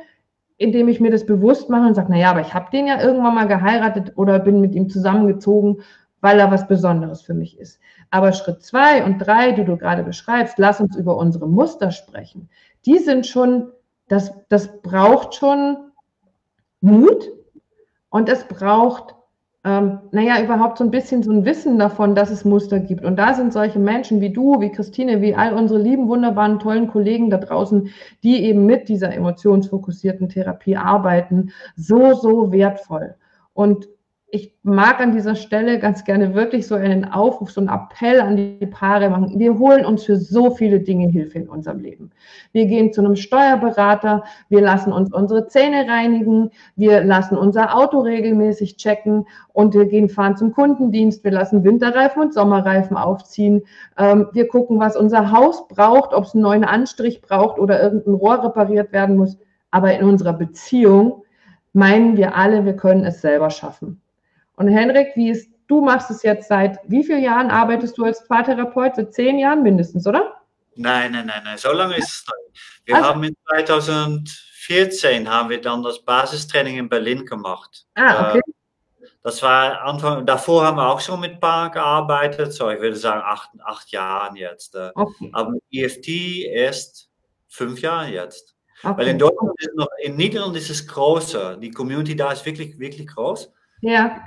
indem ich mir das bewusst mache und sage, naja, aber ich habe den ja irgendwann mal geheiratet oder bin mit ihm zusammengezogen weil er was Besonderes für mich ist. Aber Schritt zwei und drei, die du gerade beschreibst, lass uns über unsere Muster sprechen. Die sind schon, das, das braucht schon Mut und es braucht, ähm, naja, überhaupt so ein bisschen so ein Wissen davon, dass es Muster gibt. Und da sind solche Menschen wie du, wie Christine, wie all unsere lieben, wunderbaren, tollen Kollegen da draußen, die eben mit dieser emotionsfokussierten Therapie arbeiten, so, so wertvoll. Und ich mag an dieser Stelle ganz gerne wirklich so einen Aufruf, so einen Appell an die Paare machen. Wir holen uns für so viele Dinge Hilfe in unserem Leben. Wir gehen zu einem Steuerberater, wir lassen uns unsere Zähne reinigen, wir lassen unser Auto regelmäßig checken und wir gehen fahren zum Kundendienst, wir lassen Winterreifen und Sommerreifen aufziehen. Ähm, wir gucken, was unser Haus braucht, ob es einen neuen Anstrich braucht oder irgendein Rohr repariert werden muss. Aber in unserer Beziehung meinen wir alle, wir können es selber schaffen. Und Henrik, wie ist, du machst es jetzt seit wie vielen Jahren arbeitest du als Paartherapeut? Seit zehn Jahren mindestens, oder? Nein, nein, nein, nein. so lange ist es nicht. Wir also, haben in 2014 haben wir dann das Basistraining in Berlin gemacht. Ah, okay. das war Anfang, davor haben wir auch schon mit Paar gearbeitet, so ich würde sagen acht, acht Jahren jetzt. Äh. Okay. Aber mit EFT erst fünf Jahre jetzt. Okay. Weil in Deutschland ist noch, in Niederland ist es größer. Die Community da ist wirklich, wirklich groß. Ja.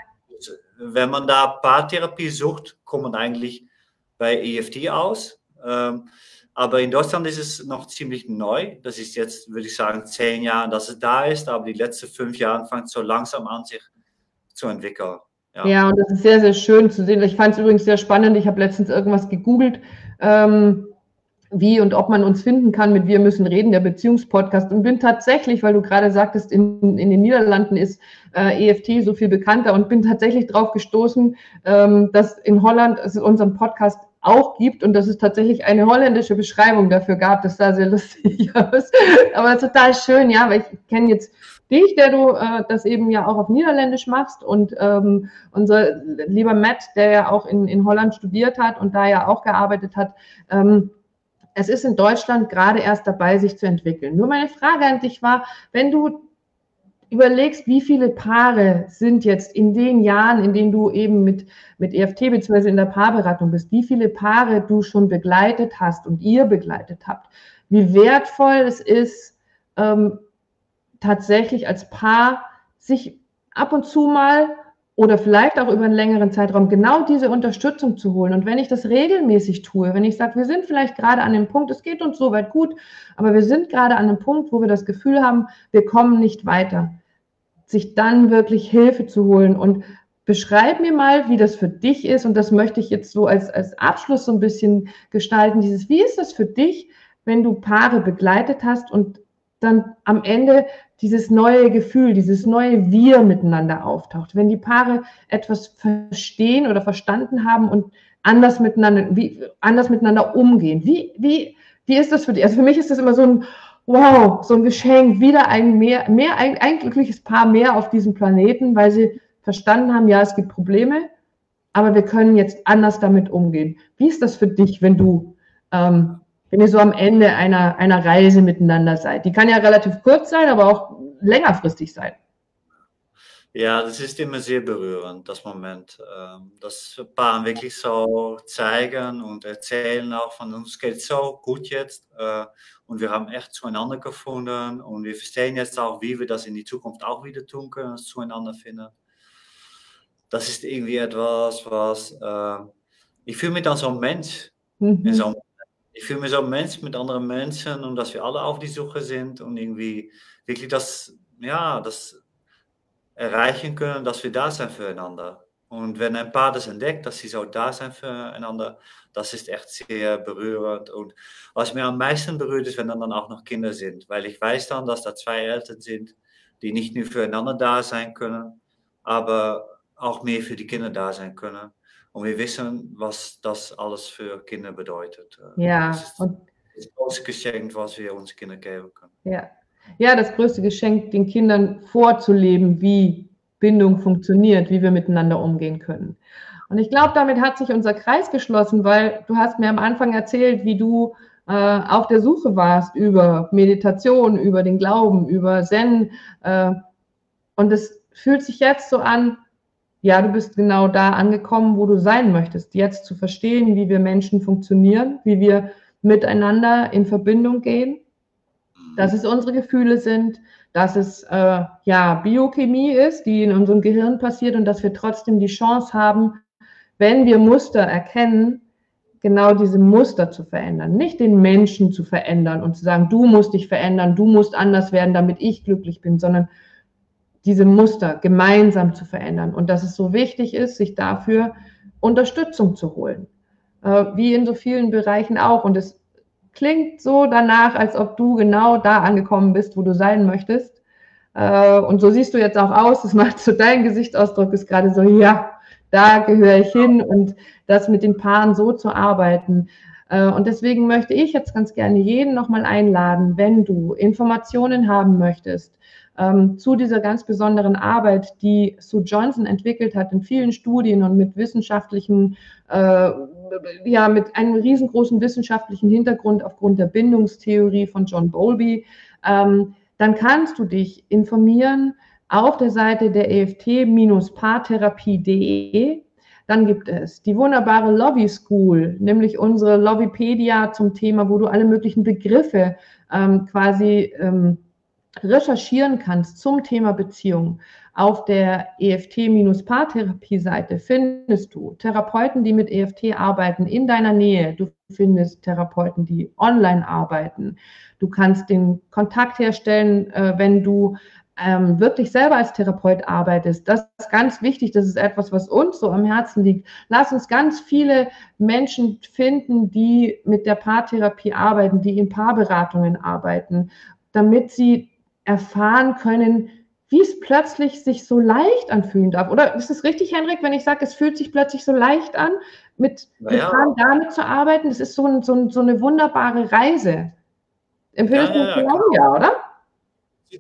Wenn man da Paartherapie sucht, kommt man eigentlich bei EFT aus. Ähm, aber in Deutschland ist es noch ziemlich neu. Das ist jetzt, würde ich sagen, zehn Jahre, dass es da ist. Aber die letzten fünf Jahre fängt so langsam an, sich zu entwickeln. Ja. ja, und das ist sehr, sehr schön zu sehen. Ich fand es übrigens sehr spannend. Ich habe letztens irgendwas gegoogelt. Ähm, wie und ob man uns finden kann mit Wir müssen reden, der Beziehungspodcast. Und bin tatsächlich, weil du gerade sagtest, in, in den Niederlanden ist äh, EFT so viel bekannter und bin tatsächlich drauf gestoßen, ähm, dass in Holland es unseren Podcast auch gibt und dass es tatsächlich eine holländische Beschreibung dafür gab. Das sah sehr [LAUGHS] lustig aus. Aber total schön, ja, weil ich kenne jetzt dich, der du äh, das eben ja auch auf Niederländisch machst und ähm, unser lieber Matt, der ja auch in, in Holland studiert hat und da ja auch gearbeitet hat, ähm, es ist in Deutschland gerade erst dabei, sich zu entwickeln. Nur meine Frage an dich war, wenn du überlegst, wie viele Paare sind jetzt in den Jahren, in denen du eben mit, mit EFT bzw. in der Paarberatung bist, wie viele Paare du schon begleitet hast und ihr begleitet habt, wie wertvoll es ist, ähm, tatsächlich als Paar sich ab und zu mal oder vielleicht auch über einen längeren Zeitraum genau diese Unterstützung zu holen. Und wenn ich das regelmäßig tue, wenn ich sage, wir sind vielleicht gerade an dem Punkt, es geht uns soweit gut, aber wir sind gerade an einem Punkt, wo wir das Gefühl haben, wir kommen nicht weiter, sich dann wirklich Hilfe zu holen und beschreib mir mal, wie das für dich ist. Und das möchte ich jetzt so als, als Abschluss so ein bisschen gestalten. Dieses, wie ist das für dich, wenn du Paare begleitet hast und dann am Ende dieses neue Gefühl, dieses neue Wir miteinander auftaucht. Wenn die Paare etwas verstehen oder verstanden haben und anders miteinander, wie, anders miteinander umgehen. Wie, wie, wie ist das für dich? Also für mich ist das immer so ein, wow, so ein Geschenk, wieder ein mehr, mehr, ein, ein glückliches Paar mehr auf diesem Planeten, weil sie verstanden haben, ja, es gibt Probleme, aber wir können jetzt anders damit umgehen. Wie ist das für dich, wenn du ähm, wenn ihr so am Ende einer, einer Reise miteinander seid. Die kann ja relativ kurz sein, aber auch längerfristig sein. Ja, das ist immer sehr berührend, das Moment. Ähm, dass Paaren wirklich so zeigen und erzählen auch von uns geht so gut jetzt äh, und wir haben echt zueinander gefunden und wir verstehen jetzt auch, wie wir das in die Zukunft auch wieder tun können, zueinander finden. Das ist irgendwie etwas, was äh, ich fühle mich dann so ein Mensch mhm. in so einem ich fühle mich so Mensch mit anderen Menschen und dass wir alle auf die Suche sind und irgendwie wirklich das, ja, das erreichen können, dass wir da sind füreinander. Und wenn ein Paar das entdeckt, dass sie so da sind füreinander, das ist echt sehr berührend. Und was mir am meisten berührt, ist, wenn dann auch noch Kinder sind, weil ich weiß dann, dass da zwei Eltern sind, die nicht nur füreinander da sein können, aber auch mehr für die Kinder da sein können. Und wir wissen, was das alles für Kinder bedeutet. Äh, ja. Das ist und das größte Geschenk, was wir uns Kindern geben können. Ja. ja, das größte Geschenk, den Kindern vorzuleben, wie Bindung funktioniert, wie wir miteinander umgehen können. Und ich glaube, damit hat sich unser Kreis geschlossen, weil du hast mir am Anfang erzählt, wie du äh, auf der Suche warst über Meditation, über den Glauben, über Zen. Äh, und es fühlt sich jetzt so an, ja, du bist genau da angekommen, wo du sein möchtest. Jetzt zu verstehen, wie wir Menschen funktionieren, wie wir miteinander in Verbindung gehen, dass es unsere Gefühle sind, dass es äh, ja Biochemie ist, die in unserem Gehirn passiert und dass wir trotzdem die Chance haben, wenn wir Muster erkennen, genau diese Muster zu verändern, nicht den Menschen zu verändern und zu sagen, du musst dich verändern, du musst anders werden, damit ich glücklich bin, sondern diese Muster gemeinsam zu verändern und dass es so wichtig ist, sich dafür Unterstützung zu holen. Äh, wie in so vielen Bereichen auch. Und es klingt so danach, als ob du genau da angekommen bist, wo du sein möchtest. Äh, und so siehst du jetzt auch aus. Das macht so dein Gesichtsausdruck ist gerade so, ja, da gehöre ich hin und das mit den Paaren so zu arbeiten. Äh, und deswegen möchte ich jetzt ganz gerne jeden nochmal einladen, wenn du Informationen haben möchtest, ähm, zu dieser ganz besonderen Arbeit, die Sue Johnson entwickelt hat in vielen Studien und mit wissenschaftlichen, äh, ja, mit einem riesengroßen wissenschaftlichen Hintergrund aufgrund der Bindungstheorie von John Bowlby, ähm, dann kannst du dich informieren, auf der Seite der EFT-paartherapie.de. Dann gibt es die wunderbare Lobby School, nämlich unsere Lobbypedia zum Thema, wo du alle möglichen Begriffe ähm, quasi ähm, recherchieren kannst zum Thema Beziehung. Auf der EFT-Paartherapie-Seite findest du Therapeuten, die mit EFT arbeiten in deiner Nähe. Du findest Therapeuten, die online arbeiten. Du kannst den Kontakt herstellen, äh, wenn du ähm, wirklich selber als Therapeut arbeitest. Das ist ganz wichtig. Das ist etwas, was uns so am Herzen liegt. Lass uns ganz viele Menschen finden, die mit der Paartherapie arbeiten, die in Paarberatungen arbeiten, damit sie erfahren können, wie es plötzlich sich so leicht anfühlen darf. Oder ist es richtig, Henrik, wenn ich sage, es fühlt sich plötzlich so leicht an, mit, naja. mit damit zu arbeiten? Das ist so, ein, so, ein, so eine wunderbare Reise. Empfindest ja, ja, du ja, oder?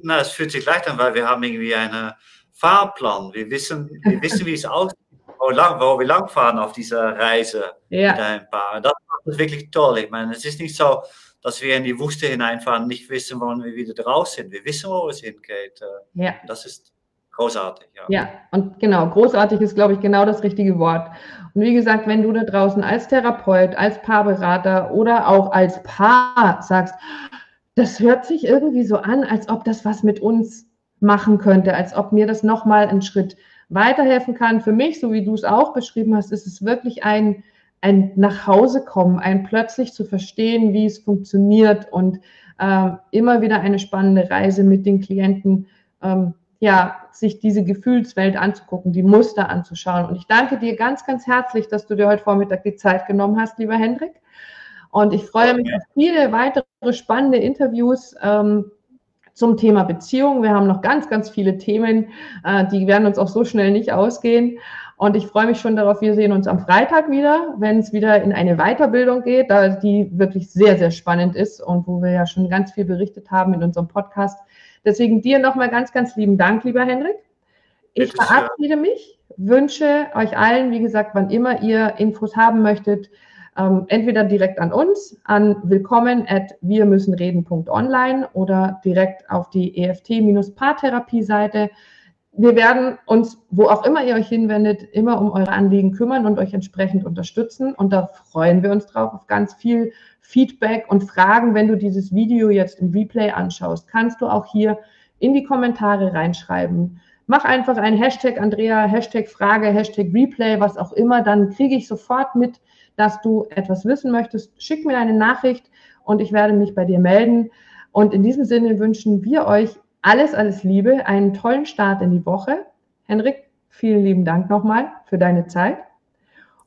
Na, es fühlt sich leicht an, weil wir haben irgendwie einen Fahrplan. Wir wissen, wir [LAUGHS] wissen wie es aussieht, wo, lang, wo wir langfahren auf dieser Reise ja. mit ein Paar. Das ist wirklich toll. Ich meine, es ist nicht so, dass wir in die Wüste hineinfahren, nicht wissen, wann wir wieder draußen sind. Wir wissen, wo es hingeht. Ja. Das ist großartig. Ja. ja, und genau, großartig ist, glaube ich, genau das richtige Wort. Und wie gesagt, wenn du da draußen als Therapeut, als Paarberater oder auch als Paar sagst, das hört sich irgendwie so an, als ob das was mit uns machen könnte, als ob mir das nochmal einen Schritt weiterhelfen kann. Für mich, so wie du es auch beschrieben hast, ist es wirklich ein ein Nachhausekommen, ein plötzlich zu verstehen, wie es funktioniert und äh, immer wieder eine spannende Reise mit den Klienten, ähm, ja, sich diese Gefühlswelt anzugucken, die Muster anzuschauen. Und ich danke dir ganz, ganz herzlich, dass du dir heute Vormittag die Zeit genommen hast, lieber Hendrik. Und ich freue mich auf viele weitere spannende Interviews. Ähm, zum Thema Beziehung. Wir haben noch ganz, ganz viele Themen, äh, die werden uns auch so schnell nicht ausgehen. Und ich freue mich schon darauf, wir sehen uns am Freitag wieder, wenn es wieder in eine Weiterbildung geht, da die wirklich sehr, sehr spannend ist und wo wir ja schon ganz viel berichtet haben in unserem Podcast. Deswegen dir nochmal ganz, ganz lieben Dank, lieber Hendrik. Ich Bitte verabschiede mich, wünsche euch allen, wie gesagt, wann immer ihr Infos haben möchtet, ähm, entweder direkt an uns, an willkommen at wir müssen reden.online oder direkt auf die EFT-Paartherapie-Seite wir werden uns, wo auch immer ihr euch hinwendet, immer um eure Anliegen kümmern und euch entsprechend unterstützen. Und da freuen wir uns drauf auf ganz viel Feedback und Fragen. Wenn du dieses Video jetzt im Replay anschaust, kannst du auch hier in die Kommentare reinschreiben. Mach einfach ein Hashtag Andrea, Hashtag Frage, Hashtag Replay, was auch immer. Dann kriege ich sofort mit, dass du etwas wissen möchtest. Schick mir eine Nachricht und ich werde mich bei dir melden. Und in diesem Sinne wünschen wir euch alles, alles Liebe, einen tollen Start in die Woche. Henrik, vielen lieben Dank nochmal für deine Zeit.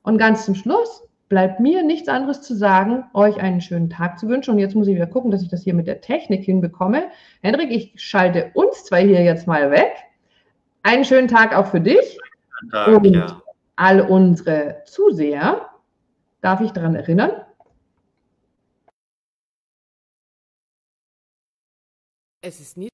Und ganz zum Schluss bleibt mir nichts anderes zu sagen, euch einen schönen Tag zu wünschen. Und jetzt muss ich wieder gucken, dass ich das hier mit der Technik hinbekomme. Henrik, ich schalte uns zwei hier jetzt mal weg. Einen schönen Tag auch für dich. Tag, und ja. all unsere Zuseher. Darf ich daran erinnern? Es ist nie